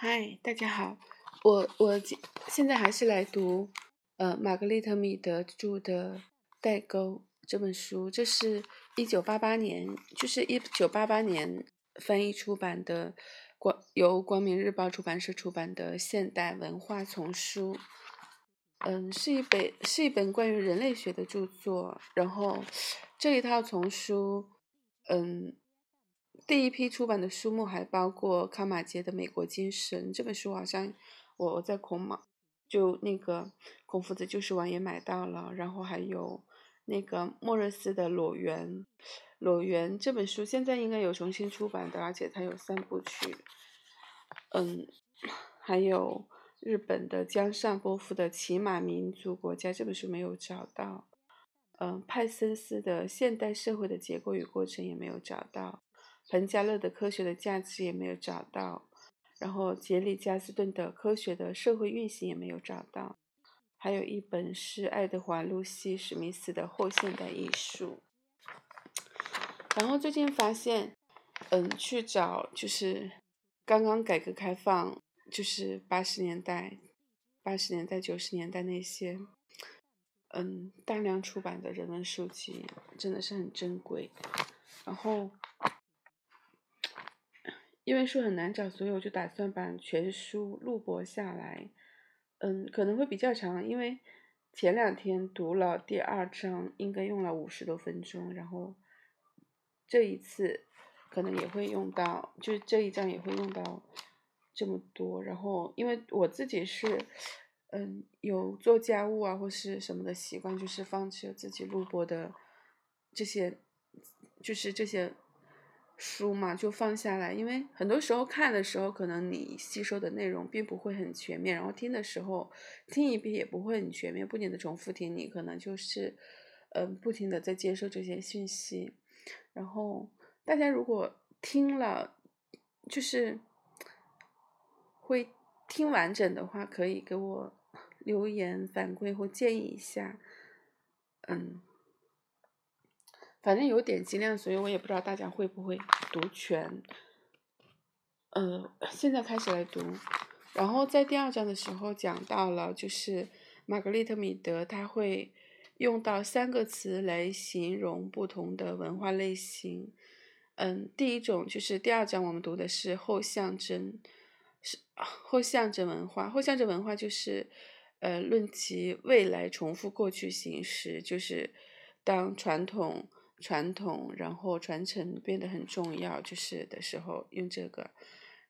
嗨，大家好，我我现在还是来读呃玛格丽特米德著的《代沟》这本书，这是一九八八年，就是一九八八年翻译出版的光由光明日报出版社出版的现代文化丛书，嗯，是一本是一本关于人类学的著作，然后这一套丛书，嗯。第一批出版的书目还包括康马杰的《美国精神》这本书，好像我我在孔马就那个孔夫子旧书网也买到了。然后还有那个莫热斯的《裸猿》，《裸猿》这本书现在应该有重新出版的，而且它有三部曲。嗯，还有日本的江上波夫的《骑马民族国家》这本书没有找到。嗯，派森斯的《现代社会的结构与过程》也没有找到。彭加勒的科学的价值也没有找到，然后杰里加斯顿的科学的社会运行也没有找到，还有一本是爱德华露西史密斯的后现代艺术。然后最近发现，嗯，去找就是刚刚改革开放，就是八十年代、八十年代、九十年代那些，嗯，大量出版的人文书籍真的是很珍贵，然后。因为书很难找，所以我就打算把全书录播下来。嗯，可能会比较长，因为前两天读了第二章，应该用了五十多分钟，然后这一次可能也会用到，就是这一章也会用到这么多。然后，因为我自己是嗯有做家务啊或是什么的习惯，就是放弃了自己录播的这些，就是这些。书嘛，就放下来，因为很多时候看的时候，可能你吸收的内容并不会很全面，然后听的时候听一遍也不会很全面，不停的重复听，你可能就是，嗯，不停的在接受这些信息。然后大家如果听了，就是会听完整的话，可以给我留言反馈或建议一下，嗯。反正有点击量，所以我也不知道大家会不会读全。呃，现在开始来读。然后在第二章的时候讲到了，就是玛格丽特·米德他会用到三个词来形容不同的文化类型。嗯，第一种就是第二章我们读的是后象征，是后象征文化。后象征文化就是呃论其未来重复过去形式，就是当传统。传统，然后传承变得很重要，就是的时候用这个，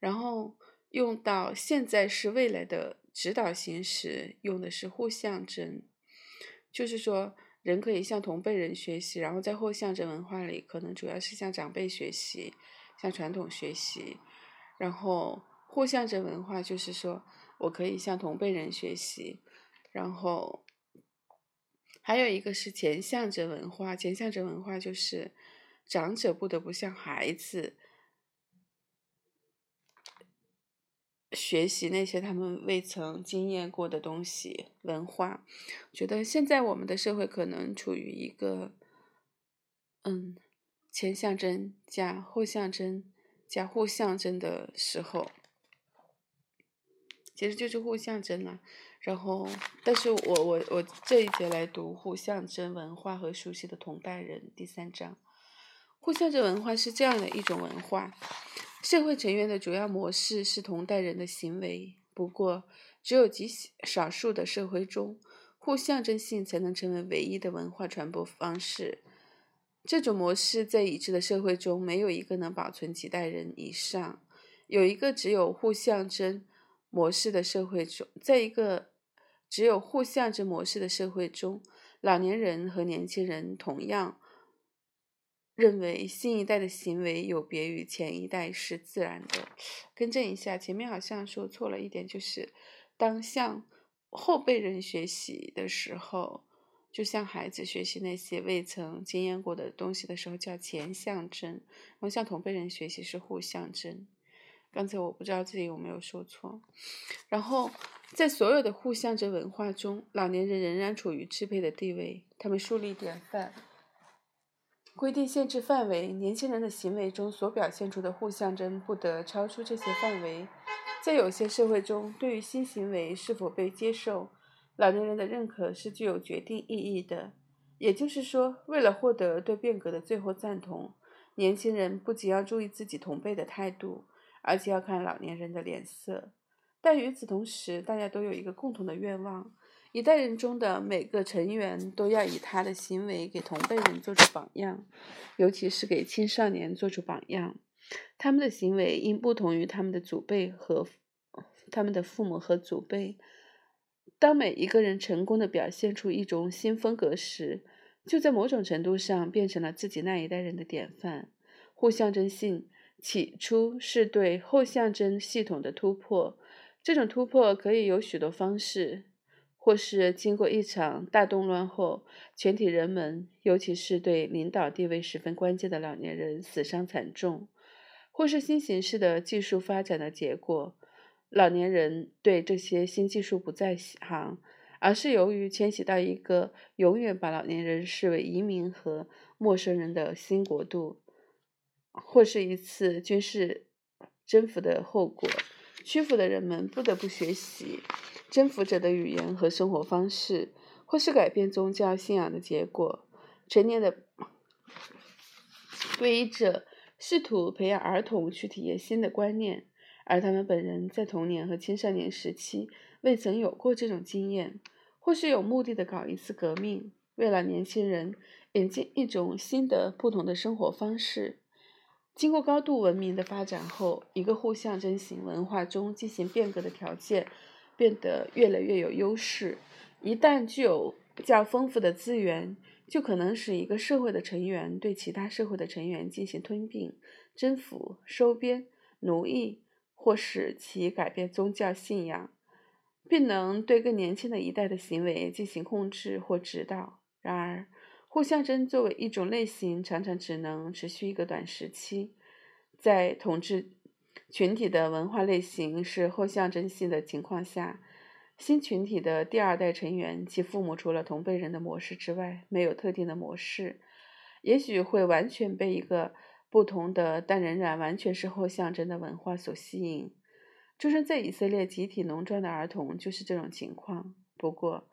然后用到现在是未来的指导形式，用的是互象征，就是说人可以向同辈人学习，然后在后象征文化里，可能主要是向长辈学习，向传统学习，然后互象征文化就是说我可以向同辈人学习，然后。还有一个是前向者文化，前向者文化就是长者不得不向孩子学习那些他们未曾经验过的东西。文化，觉得现在我们的社会可能处于一个，嗯，前象征加后象征加互象征的时候。其实就是互相争了，然后，但是我我我这一节来读互相争文化和熟悉的同代人第三章。互相争文化是这样的一种文化，社会成员的主要模式是同代人的行为。不过，只有极少数的社会中，互相争性才能成为唯一的文化传播方式。这种模式在已知的社会中没有一个能保存几代人以上。有一个只有互相争。模式的社会中，在一个只有互相之模式的社会中，老年人和年轻人同样认为新一代的行为有别于前一代是自然的。更正一下，前面好像说错了一点，就是当向后辈人学习的时候，就像孩子学习那些未曾经验过的东西的时候，叫前象征；然后向同辈人学习是互相征。刚才我不知道自己有没有说错。然后，在所有的互相着文化中，老年人仍然处于支配的地位。他们树立典范，规定限制范围。年轻人的行为中所表现出的互相争不得超出这些范围。在有些社会中，对于新行为是否被接受，老年人的认可是具有决定意义的。也就是说，为了获得对变革的最后赞同，年轻人不仅要注意自己同辈的态度，而且要看老年人的脸色。但与此同时，大家都有一个共同的愿望：一代人中的每个成员都要以他的行为给同辈人做出榜样，尤其是给青少年做出榜样。他们的行为应不同于他们的祖辈和他们的父母和祖辈。当每一个人成功的表现出一种新风格时，就在某种程度上变成了自己那一代人的典范。互象征性起初是对后象征系统的突破，这种突破可以有许多方式，或是经过一场大动乱后，全体人们，尤其是对领导地位十分关键的老年人，死伤惨重。或是新形式的技术发展的结果，老年人对这些新技术不再喜行，而是由于迁徙到一个永远把老年人视为移民和陌生人的新国度，或是一次军事征服的后果，屈服的人们不得不学习征服者的语言和生活方式，或是改变宗教信仰的结果，成年的皈依者。试图培养儿童去体验新的观念，而他们本人在童年和青少年时期未曾有过这种经验，或是有目的的搞一次革命，为了年轻人引进一种新的、不同的生活方式。经过高度文明的发展后，一个互相征型文化中进行变革的条件变得越来越有优势。一旦具有较丰富的资源，就可能使一个社会的成员对其他社会的成员进行吞并、征服、收编、奴役，或使其改变宗教信仰，并能对更年轻的一代的行为进行控制或指导。然而，互相征作为一种类型，常常只能持续一个短时期。在统治群体的文化类型是后象征性的情况下。新群体的第二代成员，其父母除了同辈人的模式之外，没有特定的模式，也许会完全被一个不同的但仍然完全是后象征的文化所吸引。出生在以色列集体农庄的儿童就是这种情况。不过，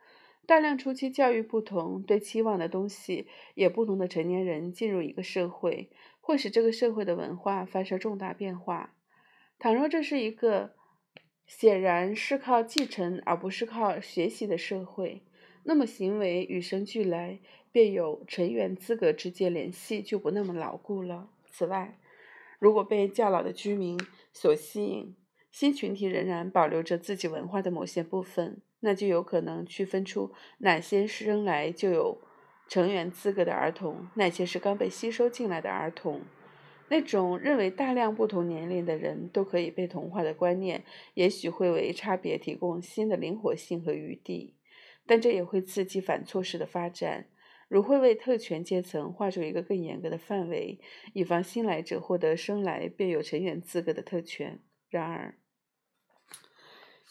大量初期教育不同、对期望的东西也不同的成年人进入一个社会，会使这个社会的文化发生重大变化。倘若这是一个。显然是靠继承而不是靠学习的社会，那么行为与生俱来便有成员资格之间联系就不那么牢固了。此外，如果被较老的居民所吸引，新群体仍然保留着自己文化的某些部分，那就有可能区分出哪些是生来就有成员资格的儿童，哪些是刚被吸收进来的儿童。那种认为大量不同年龄的人都可以被同化的观念，也许会为差别提供新的灵活性和余地，但这也会刺激反措施的发展，如会为特权阶层画出一个更严格的范围，以防新来者获得生来便有成员资格的特权。然而，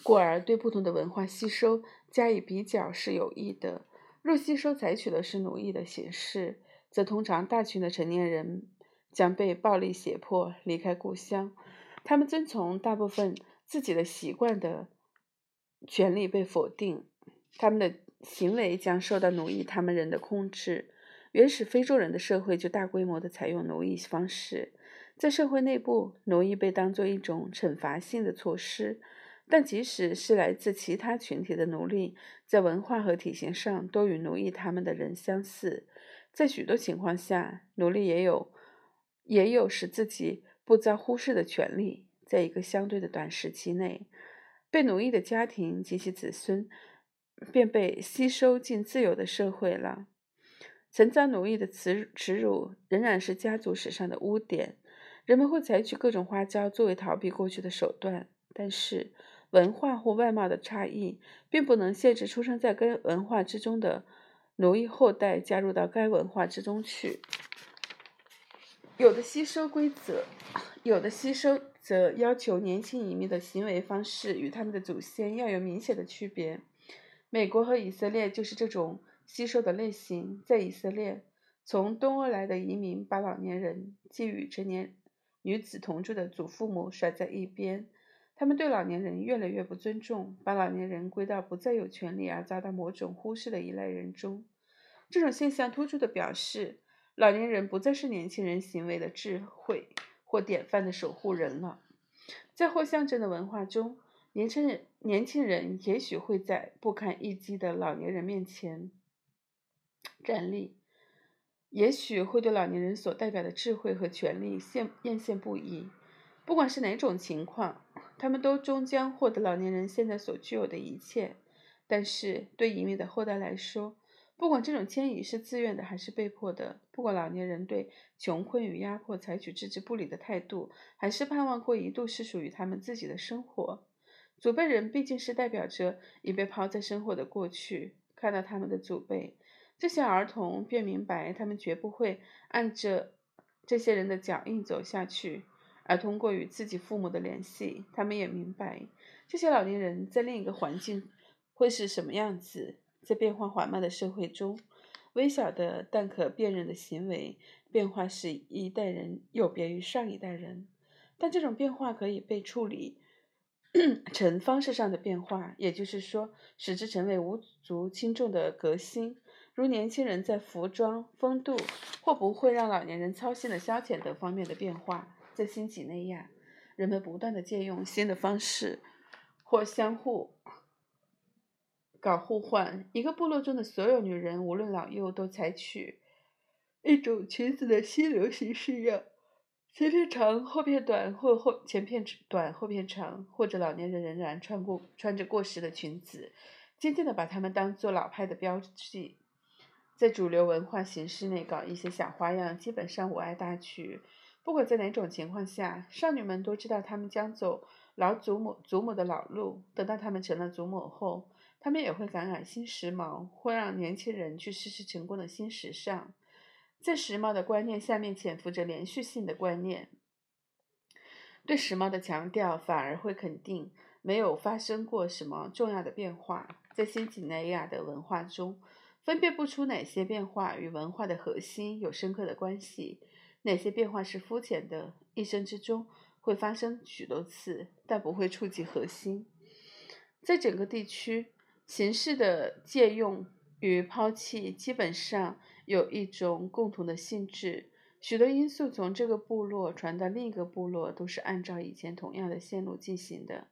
故而对不同的文化吸收加以比较是有益的。若吸收采取的是奴役的形式，则通常大群的成年人。将被暴力胁迫离开故乡，他们遵从大部分自己的习惯的权利被否定，他们的行为将受到奴役他们人的控制。原始非洲人的社会就大规模的采用奴役方式，在社会内部，奴役被当作一种惩罚性的措施，但即使是来自其他群体的奴隶，在文化和体型上都与奴役他们的人相似。在许多情况下，奴隶也有。也有使自己不遭忽视的权利，在一个相对的短时期内，被奴役的家庭及其子孙便被吸收进自由的社会了。曾遭奴役的耻耻辱仍然是家族史上的污点。人们会采取各种花招作为逃避过去的手段，但是文化或外貌的差异并不能限制出生在该文化之中的奴役后代加入到该文化之中去。有的吸收规则，有的吸收则要求年轻移民的行为方式与他们的祖先要有明显的区别。美国和以色列就是这种吸收的类型。在以色列，从东欧来的移民把老年人即与成年女子同住的祖父母甩在一边，他们对老年人越来越不尊重，把老年人归到不再有权利而遭到某种忽视的依赖人中。这种现象突出地表示，老年人不再是年轻人行为的智慧或典范的守护人了。在或象征的文化中，年轻人年轻人也许会在不堪一击的老年人面前站立，也许会对老年人所代表的智慧和权利羡艳羡不已。不管是哪种情况，他们都终将获得老年人现在所具有的一切。但是对移民的后代来说，不管这种迁移是自愿的还是被迫的，不管老年人对穷困与压迫采取置之不理的态度，还是盼望过一度是属于他们自己的生活，祖辈人毕竟是代表着已被抛在生活的过去。看到他们的祖辈，这些儿童便明白，他们绝不会按着这些人的脚印走下去。而通过与自己父母的联系，他们也明白这些老年人在另一个环境会是什么样子。在变化缓慢的社会中，微小的但可辨认的行为变化使一代人有别于上一代人，但这种变化可以被处理成方式上的变化，也就是说，使之成为无足轻重的革新，如年轻人在服装、风度或不会让老年人操心的消遣等方面的变化。在新几内亚，人们不断的借用新的方式，或相互搞互换。一个部落中的所有女人，无论老幼，都采取一种裙子的新流行式样：前片长，后片短，或后前片短，后片长。或者老年人仍然穿过穿着过时的裙子，渐渐的把它们当做老派的标记。在主流文化形式内搞一些小花样，基本上无碍大局。不管在哪种情况下，少女们都知道她们将走老祖母祖母的老路。等到她们成了祖母后，她们也会感染新时髦，或让年轻人去试试成功的新时尚。在时髦的观念下面潜伏着连续性的观念。对时髦的强调反而会肯定没有发生过什么重要的变化。在新几内亚的文化中，分辨不出哪些变化与文化的核心有深刻的关系。哪些变化是肤浅的？一生之中会发生许多次，但不会触及核心。在整个地区，形式的借用与抛弃基本上有一种共同的性质。许多因素从这个部落传到另一个部落，都是按照以前同样的线路进行的。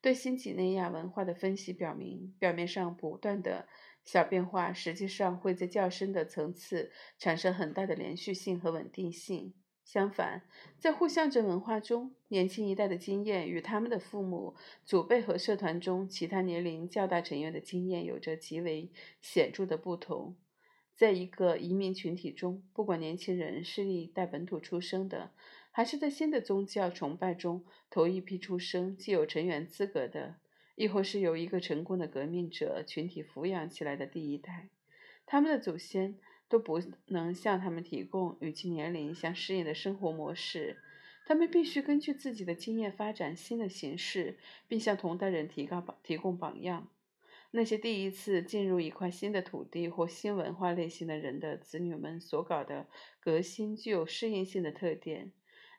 对新几内亚文化的分析表明，表面上不断的小变化，实际上会在较深的层次产生很大的连续性和稳定性。相反，在互相征文化中，年轻一代的经验与他们的父母、祖辈和社团中其他年龄较大成员的经验有着极为显著的不同。在一个移民群体中，不管年轻人是历代本土出生的，还是在新的宗教崇拜中头一批出生、既有成员资格的，亦或是由一个成功的革命者群体抚养起来的第一代，他们的祖先都不能向他们提供与其年龄相适应的生活模式。他们必须根据自己的经验发展新的形式，并向同代人提高榜提供榜样。那些第一次进入一块新的土地或新文化类型的人的子女们所搞的革新，具有适应性的特点。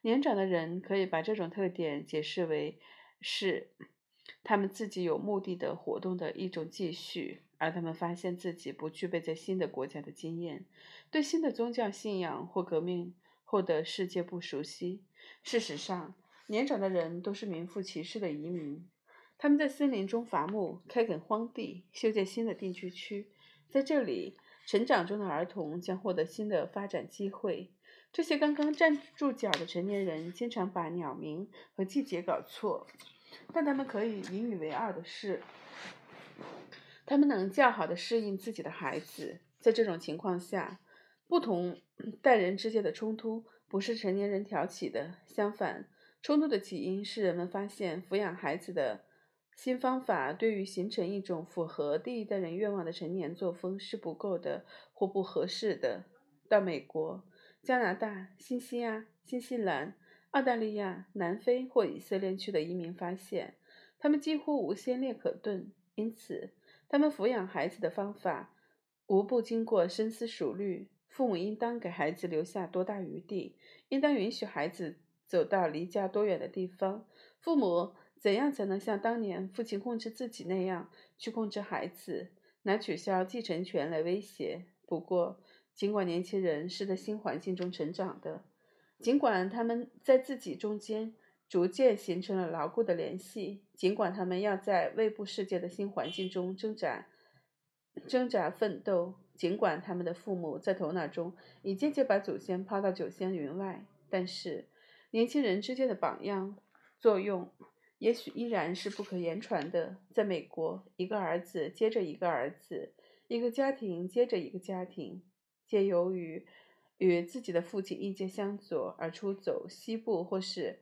年长的人可以把这种特点解释为是他们自己有目的的活动的一种继续，而他们发现自己不具备在新的国家的经验，对新的宗教信仰或革命后的世界不熟悉。事实上，年长的人都是名副其实的移民。他们在森林中伐木、开垦荒地、修建新的定居区，在这里，成长中的儿童将获得新的发展机会。这些刚刚站住脚的成年人经常把鸟鸣和季节搞错，但他们可以引以为傲的是，他们能较好的适应自己的孩子。在这种情况下，不同代人之间的冲突不是成年人挑起的，相反，冲突的起因是人们发现抚养孩子的。新方法对于形成一种符合第一代人愿望的成年作风是不够的或不合适的。到美国、加拿大、新西亚、新西兰、澳大利亚、南非或以色列去的移民发现，他们几乎无先例可顿，因此他们抚养孩子的方法无不经过深思熟虑。父母应当给孩子留下多大余地，应当允许孩子走到离家多远的地方。父母。怎样才能像当年父亲控制自己那样去控制孩子，拿取消继承权来威胁？不过，尽管年轻人是在新环境中成长的，尽管他们在自己中间逐渐形成了牢固的联系，尽管他们要在外部世界的新环境中挣扎、挣扎奋斗，尽管他们的父母在头脑中已渐渐把祖先抛到九仙云外，但是年轻人之间的榜样作用。也许依然是不可言传的。在美国，一个儿子接着一个儿子，一个家庭接着一个家庭，皆由于与自己的父亲意见相左而出走西部，或是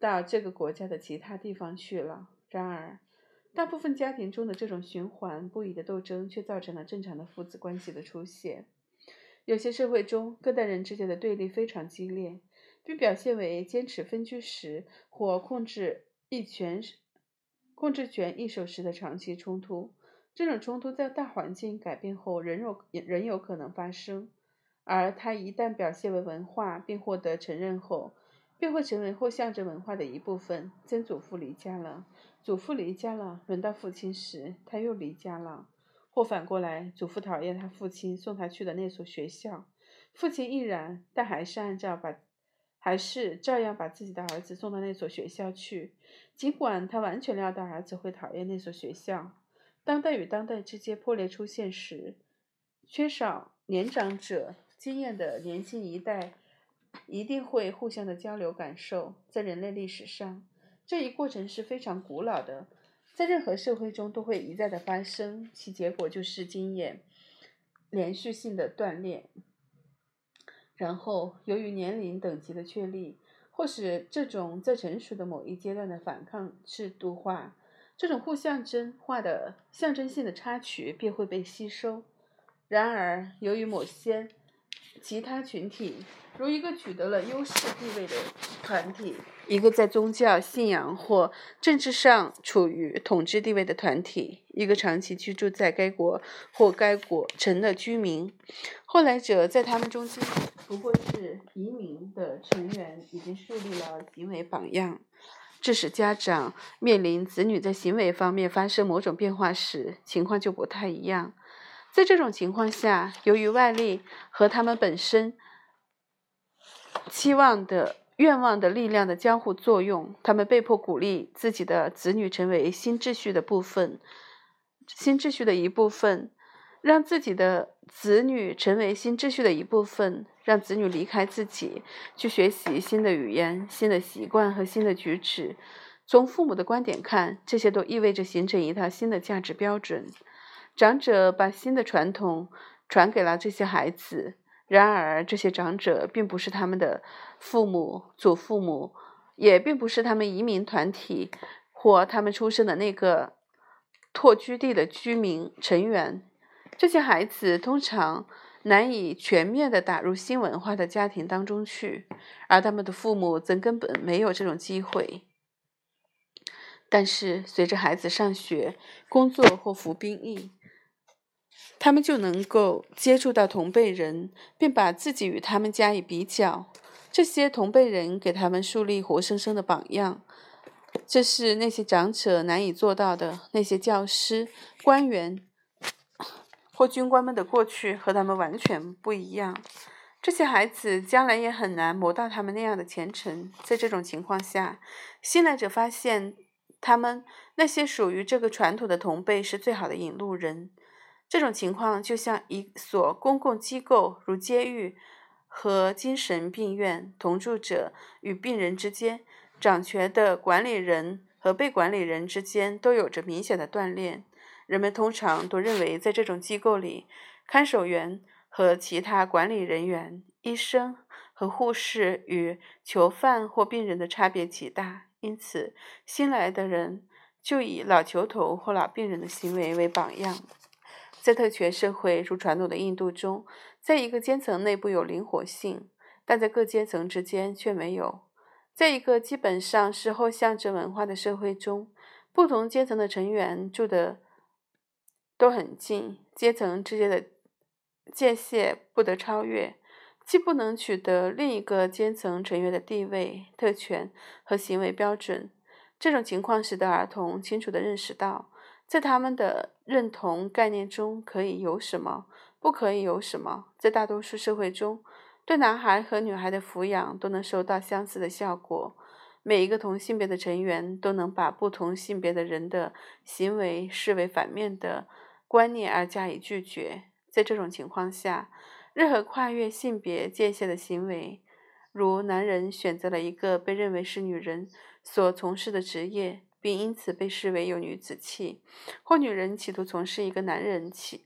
到这个国家的其他地方去了。然而，大部分家庭中的这种循环不已的斗争，却造成了正常的父子关系的出现。有些社会中，各代人之间的对立非常激烈。并表现为坚持分居时或控制一权、控制权一手时的长期冲突。这种冲突在大环境改变后仍有仍有可能发生，而它一旦表现为文化并获得承认后，便会成为或象征文化的一部分。曾祖父离家了，祖父离家了，轮到父亲时，他又离家了，或反过来，祖父讨厌他父亲送他去的那所学校，父亲亦然，但还是按照把。还是照样把自己的儿子送到那所学校去，尽管他完全料到儿子会讨厌那所学校。当代与当代之间破裂出现时，缺少年长者经验的年轻一代一定会互相的交流感受。在人类历史上，这一过程是非常古老的，在任何社会中都会一再的发生，其结果就是经验连续性的锻炼。然后，由于年龄等级的确立，或使这种在成熟的某一阶段的反抗制度化，这种互相征化的象征性的插曲便会被吸收。然而，由于某些其他群体，如一个取得了优势地位的团体，一个在宗教信仰或政治上处于统治地位的团体，一个长期居住在该国或该国城的居民，后来者在他们中间不过是移民的成员，已经树立了行为榜样，致使家长面临子女在行为方面发生某种变化时，情况就不太一样。在这种情况下，由于外力和他们本身。期望的愿望的力量的交互作用，他们被迫鼓励自己的子女成为新秩序的部分，新秩序的一部分，让自己的子女成为新秩序的一部分，让子女离开自己，去学习新的语言、新的习惯和新的举止。从父母的观点看，这些都意味着形成一套新的价值标准。长者把新的传统传给了这些孩子。然而，这些长者并不是他们的父母、祖父母，也并不是他们移民团体或他们出生的那个拓居地的居民成员。这些孩子通常难以全面地打入新文化的家庭当中去，而他们的父母则根本没有这种机会。但是，随着孩子上学、工作或服兵役，他们就能够接触到同辈人，并把自己与他们加以比较。这些同辈人给他们树立活生生的榜样，这是那些长者难以做到的。那些教师、官员或军官们的过去和他们完全不一样。这些孩子将来也很难磨到他们那样的前程。在这种情况下，新来者发现，他们那些属于这个传统的同辈是最好的引路人。这种情况就像一所公共机构，如监狱和精神病院，同住者与病人之间，掌权的管理人和被管理人之间都有着明显的锻炼。人们通常都认为，在这种机构里，看守员和其他管理人员、医生和护士与囚犯或病人的差别极大。因此，新来的人就以老囚头或老病人的行为为榜样。在特权社会，如传统的印度中，在一个阶层内部有灵活性，但在各阶层之间却没有。在一个基本上是后象征文化的社会中，不同阶层的成员住的都很近，阶层之间的界限不得超越，既不能取得另一个阶层成员的地位、特权和行为标准。这种情况使得儿童清楚地认识到，在他们的认同概念中可以有什么，不可以有什么。在大多数社会中，对男孩和女孩的抚养都能收到相似的效果。每一个同性别的成员都能把不同性别的人的行为视为反面的观念而加以拒绝。在这种情况下，任何跨越性别界限的行为，如男人选择了一个被认为是女人所从事的职业，并因此被视为有女子气，或女人企图从事一个男人气、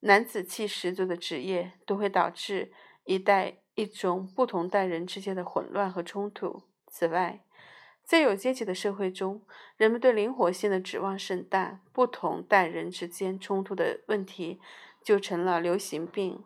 男子气十足的职业，都会导致一代一种不同代人之间的混乱和冲突。此外，在有阶级的社会中，人们对灵活性的指望甚大，不同代人之间冲突的问题就成了流行病。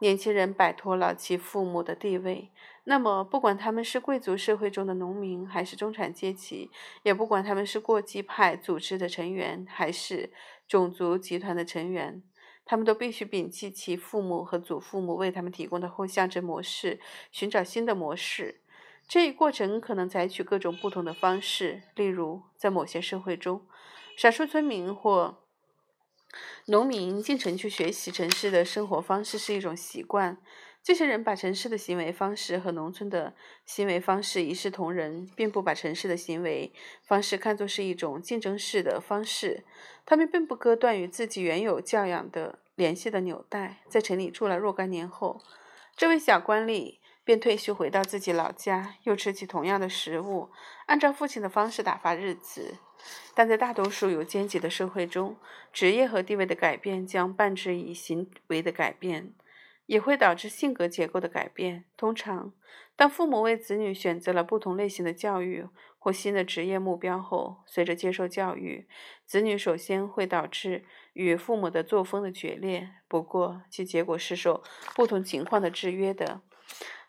年轻人摆脱了其父母的地位，那么不管他们是贵族社会中的农民，还是中产阶级，也不管他们是过激派组织的成员，还是种族集团的成员，他们都必须摒弃其父母和祖父母为他们提供的后象征模式，寻找新的模式。这一过程可能采取各种不同的方式，例如，在某些社会中，少数村民或农民进城去学习城市的生活方式是一种习惯。这些人把城市的行为方式和农村的行为方式一视同仁，并不把城市的行为方式看作是一种竞争式的方式。他们并不割断与自己原有教养的联系的纽带。在城里住了若干年后，这位小官吏。便退休回到自己老家，又吃起同样的食物，按照父亲的方式打发日子。但在大多数有阶级的社会中，职业和地位的改变将伴之以行为的改变，也会导致性格结构的改变。通常，当父母为子女选择了不同类型的教育或新的职业目标后，随着接受教育，子女首先会导致与父母的作风的决裂。不过，其结果是受不同情况的制约的。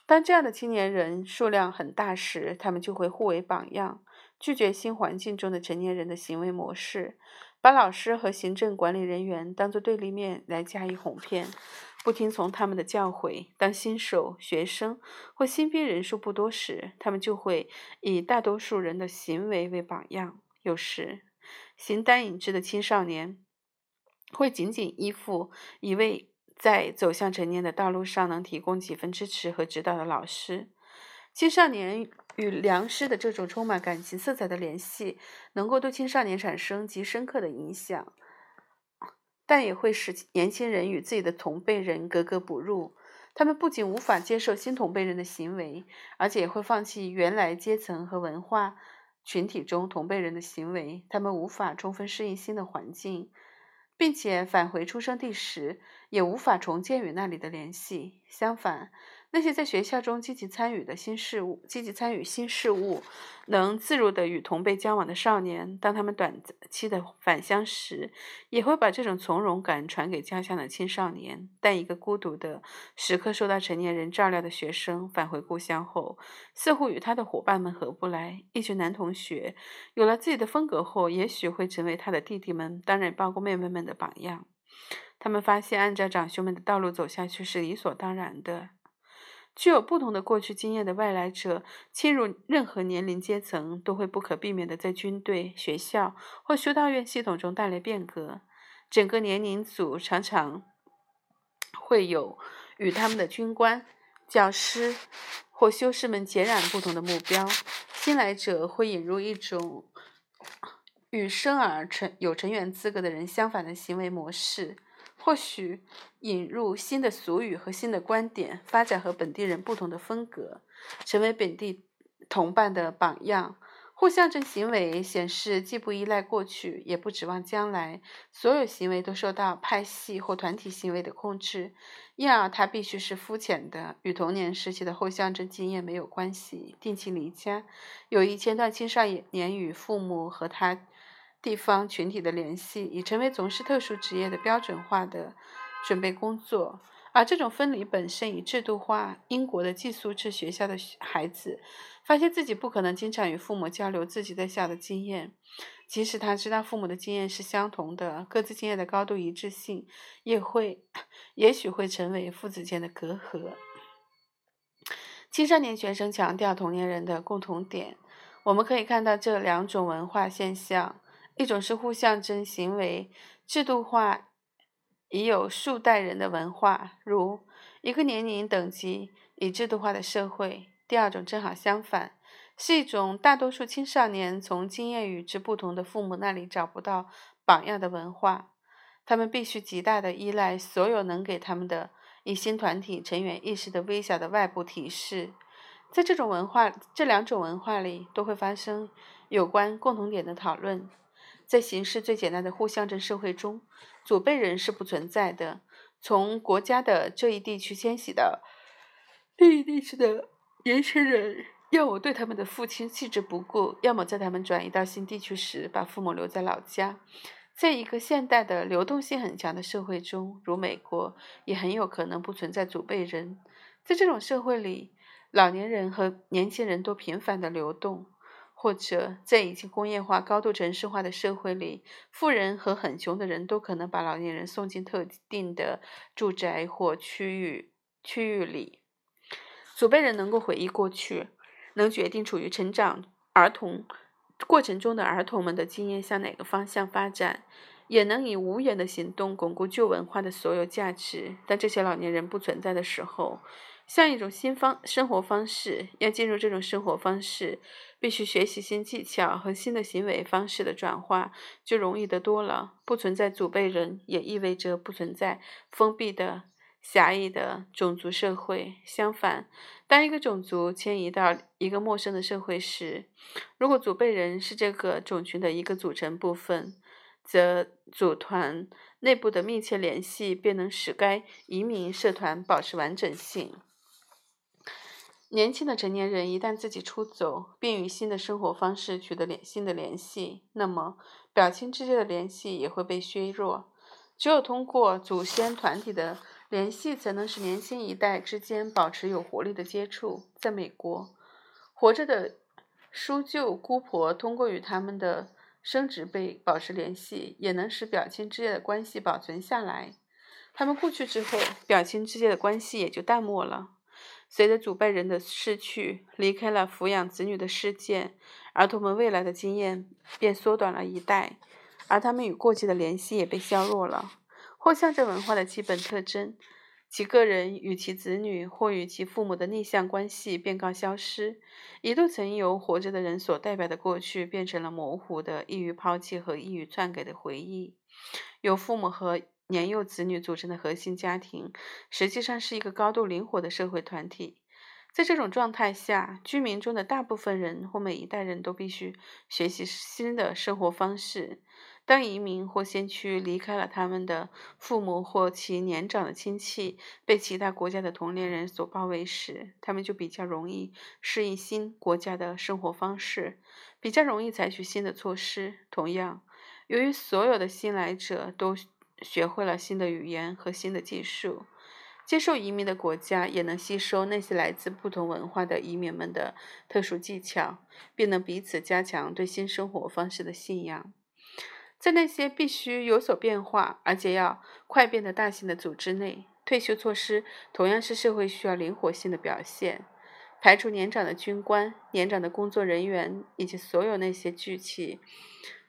当这样的青年人数量很大时，他们就会互为榜样，拒绝新环境中的成年人的行为模式，把老师和行政管理人员当作对立面来加以哄骗，不听从他们的教诲。当新手、学生或新兵人数不多时，他们就会以大多数人的行为为榜样。有时，形单影只的青少年会仅仅依附一位。在走向成年的道路上，能提供几分支持和指导的老师。青少年与良师的这种充满感情色彩的联系，能够对青少年产生极深刻的影响，但也会使年轻人与自己的同辈人格格不入。他们不仅无法接受新同辈人的行为，而且也会放弃原来阶层和文化群体中同辈人的行为。他们无法充分适应新的环境。并且返回出生地时，也无法重建与那里的联系。相反，那些在学校中积极参与的新事物、积极参与新事物、能自如地与同辈交往的少年，当他们短期的返乡时，也会把这种从容感传给家乡的青少年。但一个孤独的、时刻受到成年人照料的学生返回故乡后，似乎与他的伙伴们合不来。一群男同学有了自己的风格后，也许会成为他的弟弟们、当然包括妹妹们的榜样。他们发现，按照长兄们的道路走下去是理所当然的。具有不同的过去经验的外来者侵入任何年龄阶层，都会不可避免地在军队、学校或修道院系统中带来变革。整个年龄组常常会有与他们的军官、教师或修士们截然不同的目标。新来者会引入一种与生而成有成员资格的人相反的行为模式。或许引入新的俗语和新的观点，发展和本地人不同的风格，成为本地同伴的榜样。或象征行为显示，既不依赖过去，也不指望将来。所有行为都受到派系或团体行为的控制，因而它必须是肤浅的，与童年时期的后象征经验没有关系。定期离家，有一千段青少年与父母和他。地方群体的联系已成为从事特殊职业的标准化的准备工作，而这种分离本身已制度化。英国的寄宿制学校的孩子发现自己不可能经常与父母交流自己在校的经验，即使他知道父母的经验是相同的，各自经验的高度一致性也会，也许会成为父子间的隔阂。青少年学生强调同年人的共同点。我们可以看到这两种文化现象：一种是互象征行为制度化已有数代人的文化，如一个年龄等级已制度化的社会；第二种正好相反，是一种大多数青少年从经验与之不同的父母那里找不到榜样的文化。他们必须极大的依赖所有能给他们的以新团体成员意识的微小的外部提示。在这种文化，这两种文化里都会发生有关共同点的讨论。在形式最简单的互相证社会中，祖辈人是不存在的。从国家的这一地区迁徙到另一地区的年轻人，要么对他们的父亲弃之不顾，要么在他们转移到新地区时把父母留在老家。在一个现代的流动性很强的社会中，如美国，也很有可能不存在祖辈人。在这种社会里，老年人和年轻人都频繁的流动；或者在已经工业化、高度城市化的社会里，富人和很穷的人都可能把老年人送进特定的住宅或区域区域里。祖辈人能够回忆过去，能决定处于成长儿童。过程中的儿童们的经验向哪个方向发展，也能以无言的行动巩固旧文化的所有价值。当这些老年人不存在的时候，像一种新方生活方式，要进入这种生活方式，必须学习新技巧和新的行为方式的转化，就容易得多了。不存在祖辈人，也意味着不存在封闭的。狭义的种族社会。相反，当一个种族迁移到一个陌生的社会时，如果祖辈人是这个种群的一个组成部分，则组团内部的密切联系便能使该移民社团保持完整性。年轻的成年人一旦自己出走，并与新的生活方式取得联新的联系，那么表亲之间的联系也会被削弱。只有通过祖先团体的。联系才能使年轻一代之间保持有活力的接触。在美国，活着的叔舅姑婆通过与他们的生殖辈保持联系，也能使表亲之间的关系保存下来。他们故去之后，表亲之间的关系也就淡漠了。随着祖辈人的逝去，离开了抚养子女的世界，儿童们未来的经验便缩短了一代，而他们与过去的联系也被削弱了。或象征文化的基本特征，其个人与其子女或与其父母的逆向关系便告消失。一度曾由活着的人所代表的过去，变成了模糊的、易于抛弃和易于篡改的回忆。由父母和年幼子女组成的核心家庭，实际上是一个高度灵活的社会团体。在这种状态下，居民中的大部分人或每一代人都必须学习新的生活方式。当移民或先驱离开了他们的父母或其年长的亲戚，被其他国家的同龄人所包围时，他们就比较容易适应新国家的生活方式，比较容易采取新的措施。同样，由于所有的新来者都学会了新的语言和新的技术，接受移民的国家也能吸收那些来自不同文化的移民们的特殊技巧，并能彼此加强对新生活方式的信仰。在那些必须有所变化，而且要快变的大型的组织内，退休措施同样是社会需要灵活性的表现。排除年长的军官、年长的工作人员以及所有那些聚起、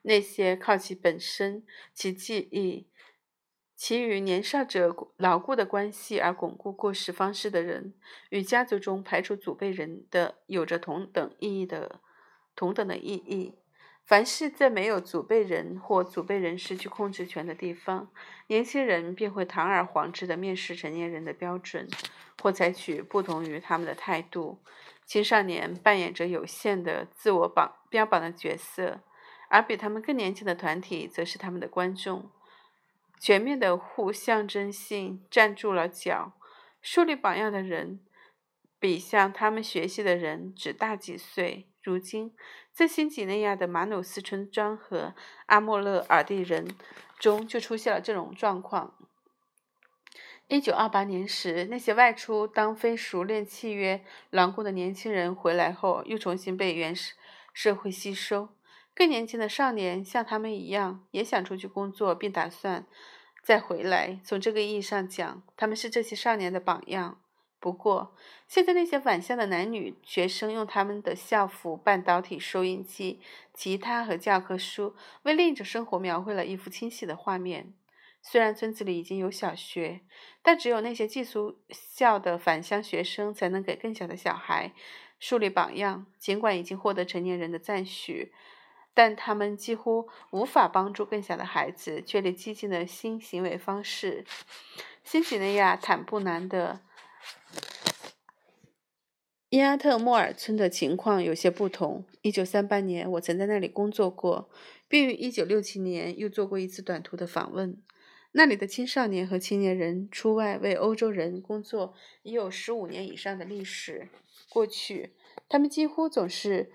那些靠其本身、其记忆、其与年少者牢固的关系而巩固过世方式的人，与家族中排除祖辈人的有着同等意义的同等的意义。凡是在没有祖辈人或祖辈人失去控制权的地方，年轻人便会堂而皇之地面试成年人的标准，或采取不同于他们的态度。青少年扮演着有限的自我榜标榜的角色，而比他们更年轻的团体则是他们的观众。全面的互象征性站住了脚，树立榜样的人比向他们学习的人只大几岁。如今，在新几内亚的马努斯村庄和阿莫勒尔地人中，就出现了这种状况。一九二八年时，那些外出当非熟练契约劳工的年轻人回来后，又重新被原始社会吸收。更年轻的少年像他们一样，也想出去工作，并打算再回来。从这个意义上讲，他们是这些少年的榜样。不过，现在那些返乡的男女学生用他们的校服、半导体收音机、吉他和教科书，为另一种生活描绘了一幅清晰的画面。虽然村子里已经有小学，但只有那些寄宿校的返乡学生才能给更小的小孩树立榜样。尽管已经获得成年人的赞许，但他们几乎无法帮助更小的孩子确立激进的新行为方式。新几内亚坦布南的。伊阿特莫尔村的情况有些不同。1938年，我曾在那里工作过，并于1967年又做过一次短途的访问。那里的青少年和青年人出外为欧洲人工作已有15年以上的历史。过去，他们几乎总是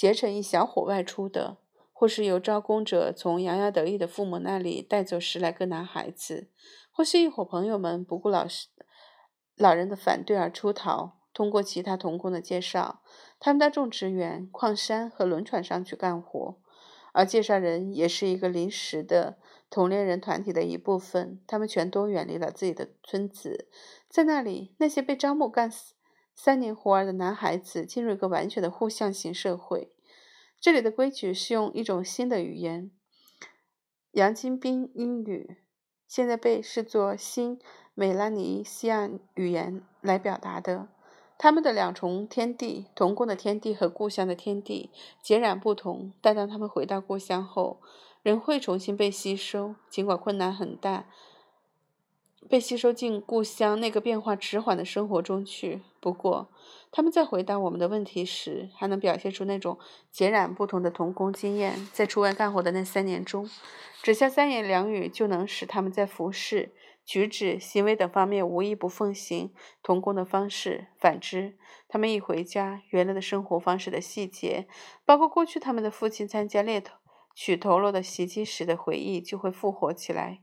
结成一小伙外出的，或是由招工者从洋洋得意的父母那里带走十来个男孩子，或是一伙朋友们不顾老师。老人的反对而出逃，通过其他童工的介绍，他们到种植园、矿山和轮船上去干活，而介绍人也是一个临时的同龄人团体的一部分。他们全都远离了自己的村子，在那里，那些被招募干死三年活儿的男孩子进入一个完全的互相型社会。这里的规矩是用一种新的语言——杨金兵英语，现在被视作新。美拉尼西亚语言来表达的，他们的两重天地，童工的天地和故乡的天地截然不同。但当他们回到故乡后，仍会重新被吸收，尽管困难很大，被吸收进故乡那个变化迟缓的生活中去。不过，他们在回答我们的问题时，还能表现出那种截然不同的童工经验。在出外干活的那三年中，只下三言两语就能使他们在服饰。举止、行为等方面无一不奉行童工的方式。反之，他们一回家，原来的生活方式的细节，包括过去他们的父亲参加猎头取头颅的袭击时的回忆，就会复活起来。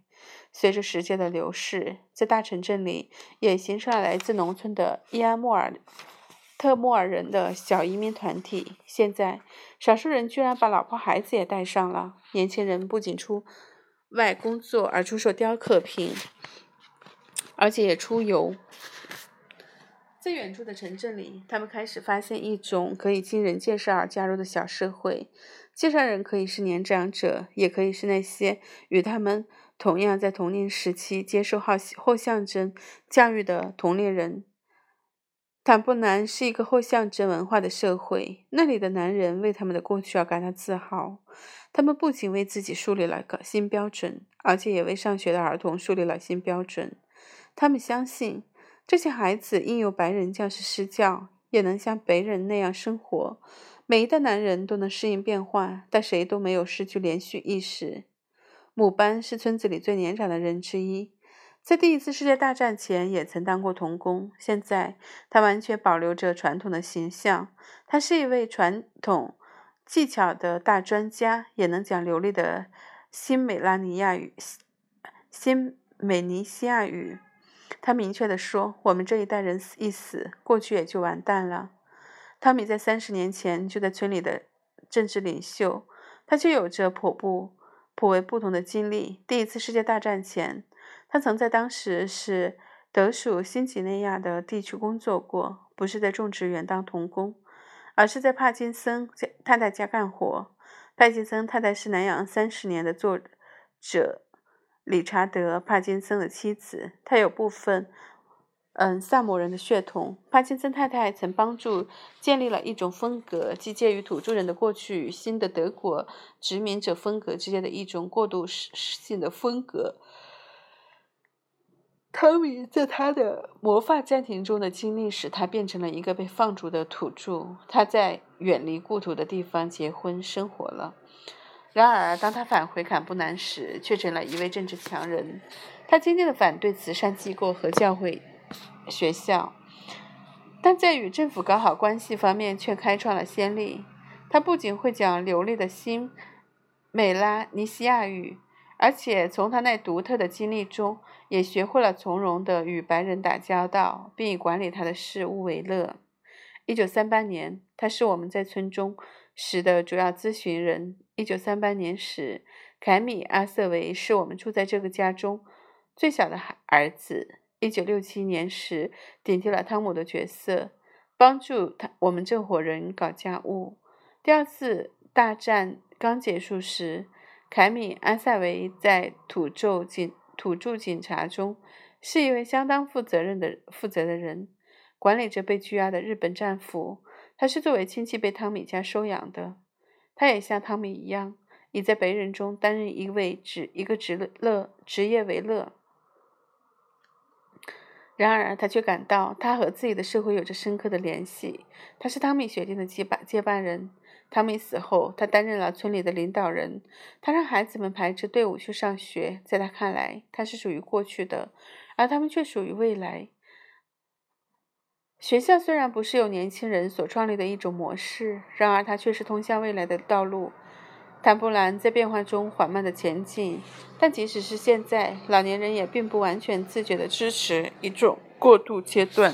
随着时间的流逝，在大城镇里也形成了来自农村的伊安莫尔特莫尔人的小移民团体。现在，少数人居然把老婆孩子也带上了。年轻人不仅出。外工作而出售雕刻品，而且也出游。在远处的城镇里，他们开始发现一种可以经人介绍而加入的小社会。介绍人可以是年长者，也可以是那些与他们同样在童年时期接受后后象征教育的同龄人。坦布南是一个后象征文化的社会，那里的男人为他们的过去而感到自豪。他们不仅为自己树立了个新标准，而且也为上学的儿童树立了新标准。他们相信，这些孩子应由白人教师施教，也能像白人那样生活。每一代男人都能适应变化，但谁都没有失去连续意识。姆班是村子里最年长的人之一。在第一次世界大战前，也曾当过童工。现在，他完全保留着传统的形象。他是一位传统技巧的大专家，也能讲流利的新美拉尼亚语、新美尼西亚语。他明确地说：“我们这一代人一死，过去也就完蛋了。”汤米在三十年前就在村里的政治领袖，他却有着颇不颇为不同的经历。第一次世界大战前。他曾在当时是德属新几内亚的地区工作过，不是在种植园当童工，而是在帕金森太太家干活。帕金森太太是南洋三十年的作者理查德·帕金森的妻子，她有部分嗯萨摩人的血统。帕金森太太曾帮助建立了一种风格，即介于土著人的过去与新的德国殖民者风格之间的一种过渡性的风格。汤米在他的魔法家庭中的经历使他变成了一个被放逐的土著。他在远离故土的地方结婚生活了。然而，当他返回坎布南时，却成了一位政治强人。他坚定地反对慈善机构和教会学校，但在与政府搞好关系方面却开创了先例。他不仅会讲流利的新美拉尼西亚语。而且从他那独特的经历中，也学会了从容地与白人打交道，并以管理他的事务为乐。一九三八年，他是我们在村中时的主要咨询人。一九三八年时，凯米·阿瑟维是我们住在这个家中最小的孩儿子。一九六七年时顶替了汤姆的角色，帮助他我们这伙人搞家务。第二次大战刚结束时，凯米·安塞维在土著警土著警察中是一位相当负责任的负责的人，管理着被拘押的日本战俘。他是作为亲戚被汤米家收养的。他也像汤米一样，已在白人中担任一位职一个职乐职业为乐。然而，他却感到他和自己的社会有着深刻的联系。他是汤米决定的接班接班人。汤米死后，他担任了村里的领导人。他让孩子们排着队伍去上学。在他看来，他是属于过去的，而他们却属于未来。学校虽然不是由年轻人所创立的一种模式，然而它却是通向未来的道路。坦布兰在变化中缓慢的前进，但即使是现在，老年人也并不完全自觉的支持一种过渡阶段。